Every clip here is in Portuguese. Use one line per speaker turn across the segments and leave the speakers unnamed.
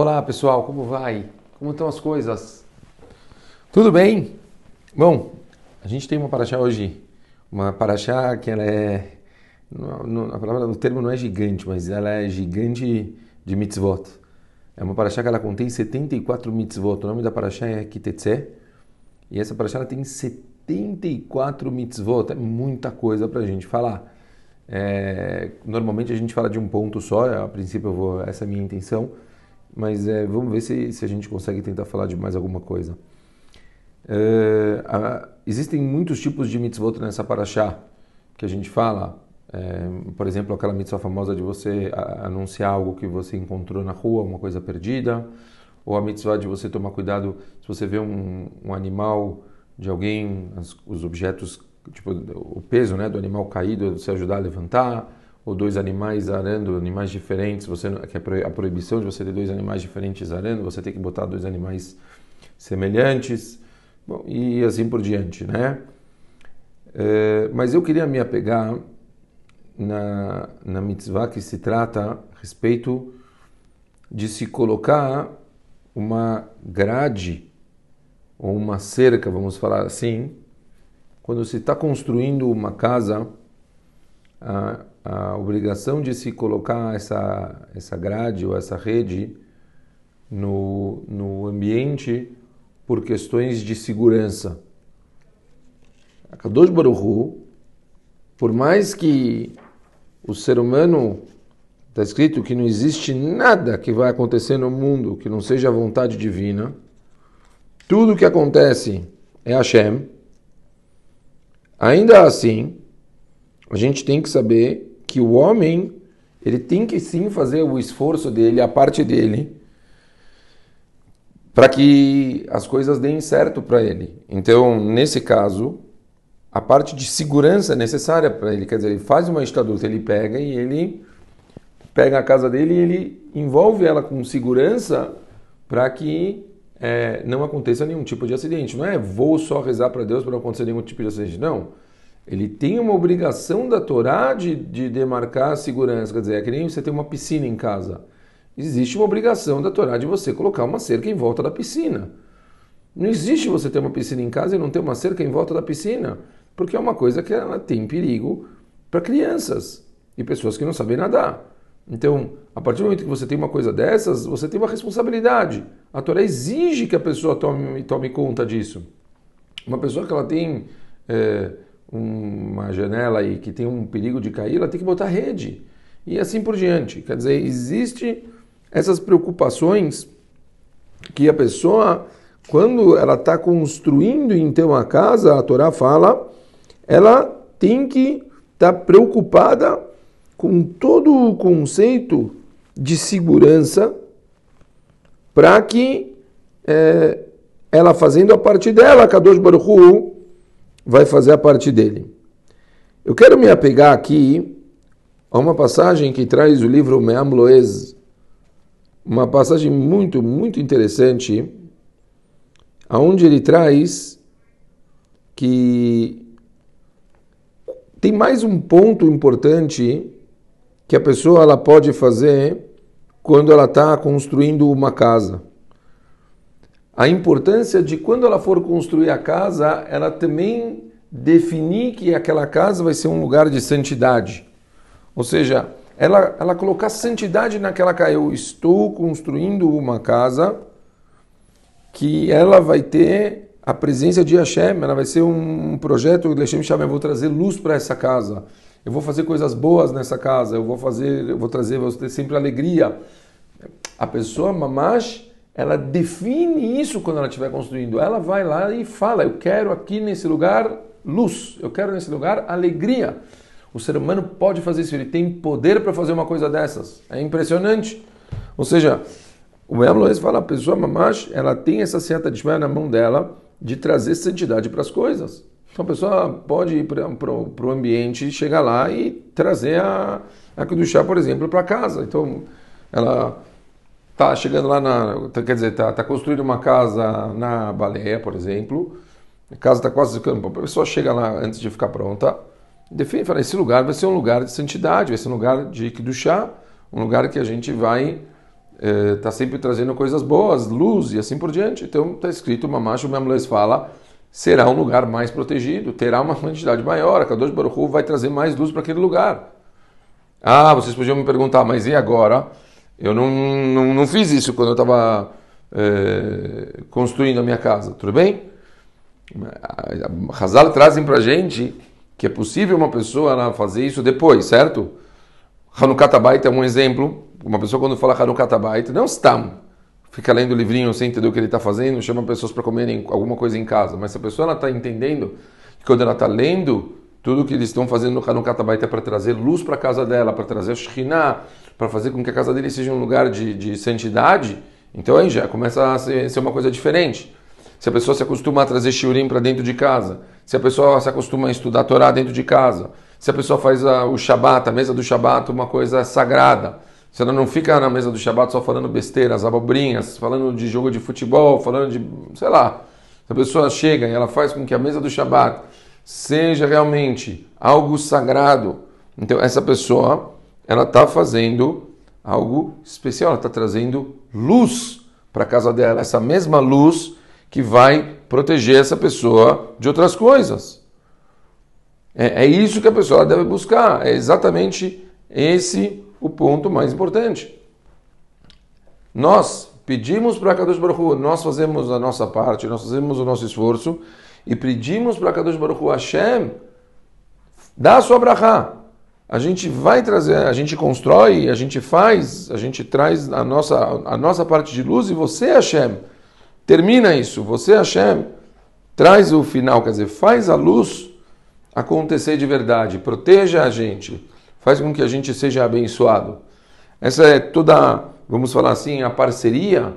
Olá pessoal, como vai? Como estão as coisas? Tudo bem? Bom, a gente tem uma paraxá hoje, uma paraxá que ela é, a palavra no termo não é gigante, mas ela é gigante de mitzvot. É uma paraxá que ela contém 74 mitzvot. O nome da paraxá é Kitetse. E essa paraxá tem 74 mitzvot. É muita coisa para a gente falar. É, normalmente a gente fala de um ponto só, a princípio vou, essa é a minha intenção, mas é, vamos ver se, se a gente consegue tentar falar de mais alguma coisa. É, a, existem muitos tipos de mitzvot nessa paraxá que a gente fala, é, por exemplo, aquela mitzvah famosa de você anunciar algo que você encontrou na rua, uma coisa perdida, ou a mitzvah de você tomar cuidado se você vê um, um animal de alguém, as, os objetos tipo, o peso né, do animal caído, você ajudar a levantar, ou dois animais arando, animais diferentes, você que é a proibição de você ter dois animais diferentes arando, você tem que botar dois animais semelhantes, bom, e assim por diante, né? É, mas eu queria me apegar na, na mitzvah que se trata a respeito de se colocar uma grade ou uma cerca, vamos falar assim, quando se está construindo uma casa, a, a, obrigação de se colocar essa, essa grade ou essa rede no, no ambiente por questões de segurança. A Kadosh Baruch por mais que o ser humano está escrito que não existe nada que vai acontecer no mundo que não seja a vontade divina, tudo que acontece é Hashem. Ainda assim, a gente tem que saber que o homem ele tem que sim fazer o esforço dele, a parte dele, para que as coisas deem certo para ele. Então, nesse caso, a parte de segurança é necessária para ele. Quer dizer, ele faz uma estaduta, ele pega e ele pega a casa dele e ele envolve ela com segurança para que é, não aconteça nenhum tipo de acidente. Não é vou só rezar para Deus para não acontecer nenhum tipo de acidente. Não. Ele tem uma obrigação da Torá de, de demarcar a segurança. Quer dizer, é que nem você tem uma piscina em casa. Existe uma obrigação da Torá de você colocar uma cerca em volta da piscina. Não existe você ter uma piscina em casa e não ter uma cerca em volta da piscina, porque é uma coisa que ela tem perigo para crianças e pessoas que não sabem nadar. Então, a partir do momento que você tem uma coisa dessas, você tem uma responsabilidade. A Torá exige que a pessoa tome, tome conta disso. Uma pessoa que ela tem é, uma janela e que tem um perigo de cair, ela tem que botar rede. E assim por diante. Quer dizer, existe essas preocupações que a pessoa, quando ela está construindo então a casa, a Torá fala, ela tem que estar tá preocupada com todo o conceito de segurança para que é, ela fazendo a parte dela, Kadosh Baruch Hu, vai fazer a parte dele. Eu quero me apegar aqui a uma passagem que traz o livro Meam Loez, uma passagem muito, muito interessante, aonde ele traz que tem mais um ponto importante que a pessoa ela pode fazer quando ela está construindo uma casa. A importância de quando ela for construir a casa, ela também definir que aquela casa vai ser um lugar de santidade. Ou seja, ela, ela colocar santidade naquela casa. Eu estou construindo uma casa que ela vai ter a presença de Hashem, ela vai ser um projeto Hashem Shem, eu vou trazer luz para essa casa eu vou fazer coisas boas nessa casa, eu vou fazer, eu vou trazer, vou ter sempre alegria. A pessoa mamash, ela define isso quando ela estiver construindo. Ela vai lá e fala: Eu quero aqui nesse lugar luz, eu quero nesse lugar alegria. O ser humano pode fazer isso, ele tem poder para fazer uma coisa dessas. É impressionante. Ou seja, o Meam Lois fala: a pessoa mamash, ela tem essa seta de na mão dela de trazer santidade para as coisas. Então a pessoa pode ir para o ambiente, chegar lá e trazer a, a chá, por exemplo, para casa. Então ela está chegando lá na. Quer dizer, está tá construindo uma casa na baleia, por exemplo. A casa está quase ficando. A pessoa chega lá antes de ficar pronta, define, fala: esse lugar vai ser um lugar de santidade, vai ser um lugar de chá, um lugar que a gente vai está sempre trazendo coisas boas, luz e assim por diante. Então está escrito, Mamash, o Memles fala, será um lugar mais protegido, terá uma quantidade maior, a Kadosh Baruch Hu vai trazer mais luz para aquele lugar. Ah, vocês podiam me perguntar, mas e agora? Eu não, não, não fiz isso quando eu estava é, construindo a minha casa, tudo bem? Hazal trazem para gente que é possível uma pessoa fazer isso depois, certo? Hanukkah é um exemplo. Uma pessoa quando fala Hanukkah não está fica lendo o livrinho sem entender o que ele está fazendo, chama pessoas para comerem alguma coisa em casa. Mas se a pessoa está entendendo que quando ela está lendo, tudo que eles estão fazendo no Hanukkah Tabayit é para trazer luz para a casa dela, para trazer Shekhinah, para fazer com que a casa dele seja um lugar de, de santidade, então aí já começa a ser, ser uma coisa diferente. Se a pessoa se acostuma a trazer shiurim para dentro de casa, se a pessoa se acostuma a estudar a Torá dentro de casa, se a pessoa faz a, o Shabat, a mesa do Shabat, uma coisa sagrada, se ela não fica na mesa do Shabat só falando besteiras, abobrinhas, falando de jogo de futebol, falando de, sei lá, se a pessoa chega e ela faz com que a mesa do Shabat seja realmente algo sagrado, então essa pessoa, ela está fazendo algo especial, ela está trazendo luz para a casa dela, essa mesma luz que vai proteger essa pessoa de outras coisas. É, é isso que a pessoa deve buscar, é exatamente esse o ponto mais importante. Nós pedimos para Kadosh Baruch Hu, nós fazemos a nossa parte, nós fazemos o nosso esforço e pedimos para Kadosh Baruch Hu Hashem, dá a sua brachá. A gente vai trazer, a gente constrói, a gente faz, a gente traz a nossa, a nossa parte de luz e você, Hashem, termina isso. Você, Hashem, traz o final, quer dizer, faz a luz acontecer de verdade, proteja a gente, faz com que a gente seja abençoado. Essa é toda, vamos falar assim, a parceria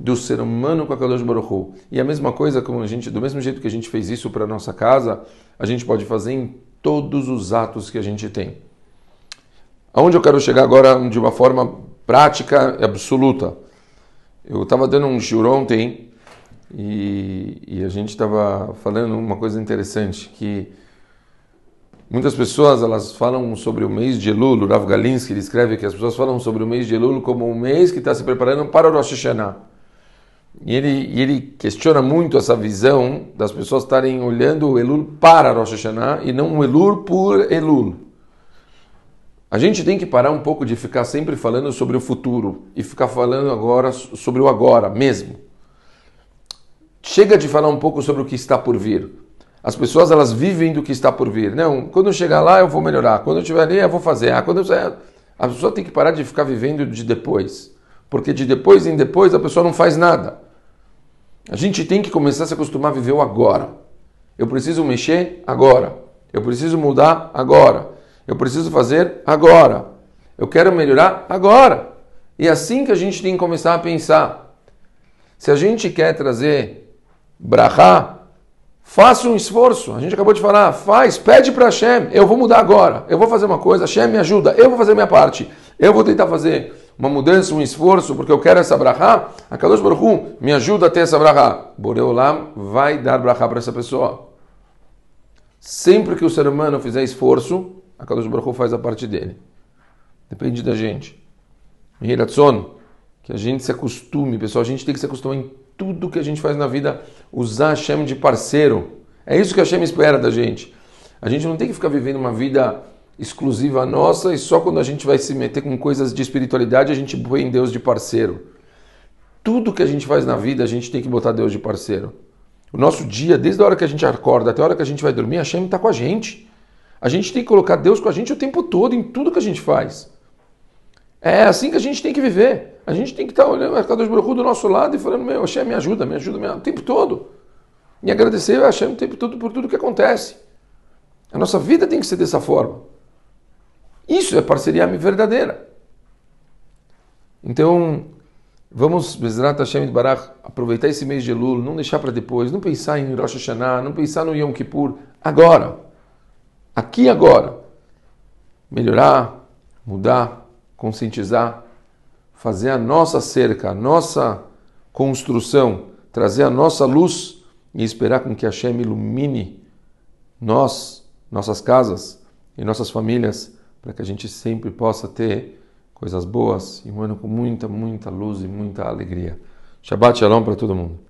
do ser humano com a Kadosh Baruch Hu. E a mesma coisa, como a gente, do mesmo jeito que a gente fez isso para nossa casa, a gente pode fazer em todos os atos que a gente tem. Aonde eu quero chegar agora de uma forma prática e absoluta? Eu estava dando um shiur ontem e, e a gente estava falando uma coisa interessante, que muitas pessoas elas falam sobre o mês de Elul, o Rav Galinsky ele escreve que as pessoas falam sobre o mês de Elul como um mês que está se preparando para o Rosh Hashanah. E ele, e ele questiona muito essa visão das pessoas estarem olhando o Elul para Rosh Hashanah e não o Elul por Elul. A gente tem que parar um pouco de ficar sempre falando sobre o futuro e ficar falando agora sobre o agora mesmo. Chega de falar um pouco sobre o que está por vir. As pessoas elas vivem do que está por vir. Não, quando eu chegar lá eu vou melhorar. Quando eu estiver ali eu vou fazer. Ah, quando eu... A pessoa tem que parar de ficar vivendo de depois. Porque de depois em depois a pessoa não faz nada. A gente tem que começar a se acostumar a viver o agora. Eu preciso mexer agora. Eu preciso mudar agora. Eu preciso fazer agora. Eu quero melhorar agora. E é assim que a gente tem que começar a pensar. Se a gente quer trazer brahá, faça um esforço. A gente acabou de falar, faz, pede para Hashem, eu vou mudar agora. Eu vou fazer uma coisa, Hashem me ajuda, eu vou fazer minha parte. Eu vou tentar fazer uma mudança, um esforço, porque eu quero essa brahá. A Kadosh Baruch Hu me ajuda a ter essa brahá. Boreolam vai dar brahá para essa pessoa. Sempre que o ser humano fizer esforço, a Kadosh Baruch faz a parte dele. Depende da gente. Mihiratzon, que a gente se acostume, pessoal, a gente tem que se acostumar em tudo que a gente faz na vida, usar Hashem de parceiro. É isso que Hashem espera da gente. A gente não tem que ficar vivendo uma vida exclusiva nossa e só quando a gente vai se meter com coisas de espiritualidade a gente põe Deus de parceiro. Tudo que a gente faz na vida a gente tem que botar Deus de parceiro. O nosso dia, desde a hora que a gente acorda até a hora que a gente vai dormir, Hashem está com a gente. A gente tem que colocar Deus com a gente o tempo todo, em tudo que a gente faz. É assim que a gente tem que viver. A gente tem que estar olhando a Kadosh Baruch do nosso lado e falando, meu, Hashem, me ajuda, me ajuda, me ajuda, o tempo todo. E agradecer a Hashem o tempo todo por tudo que acontece. A nossa vida tem que ser dessa forma. Isso é parceria verdadeira. Então, vamos, Bezrat Hashem de Barach, aproveitar esse mês de Elul, não deixar para depois, não pensar em Rosh Hashanah, não pensar no Yom Kippur, agora. Aqui agora, melhorar, mudar, conscientizar, fazer a nossa cerca, a nossa construção, trazer a nossa luz e esperar com que Hashem ilumine nós, nossas casas e nossas famílias, para que a gente sempre possa ter coisas boas e um ano com muita, muita luz e muita alegria. Shabbat Shalom para todo mundo.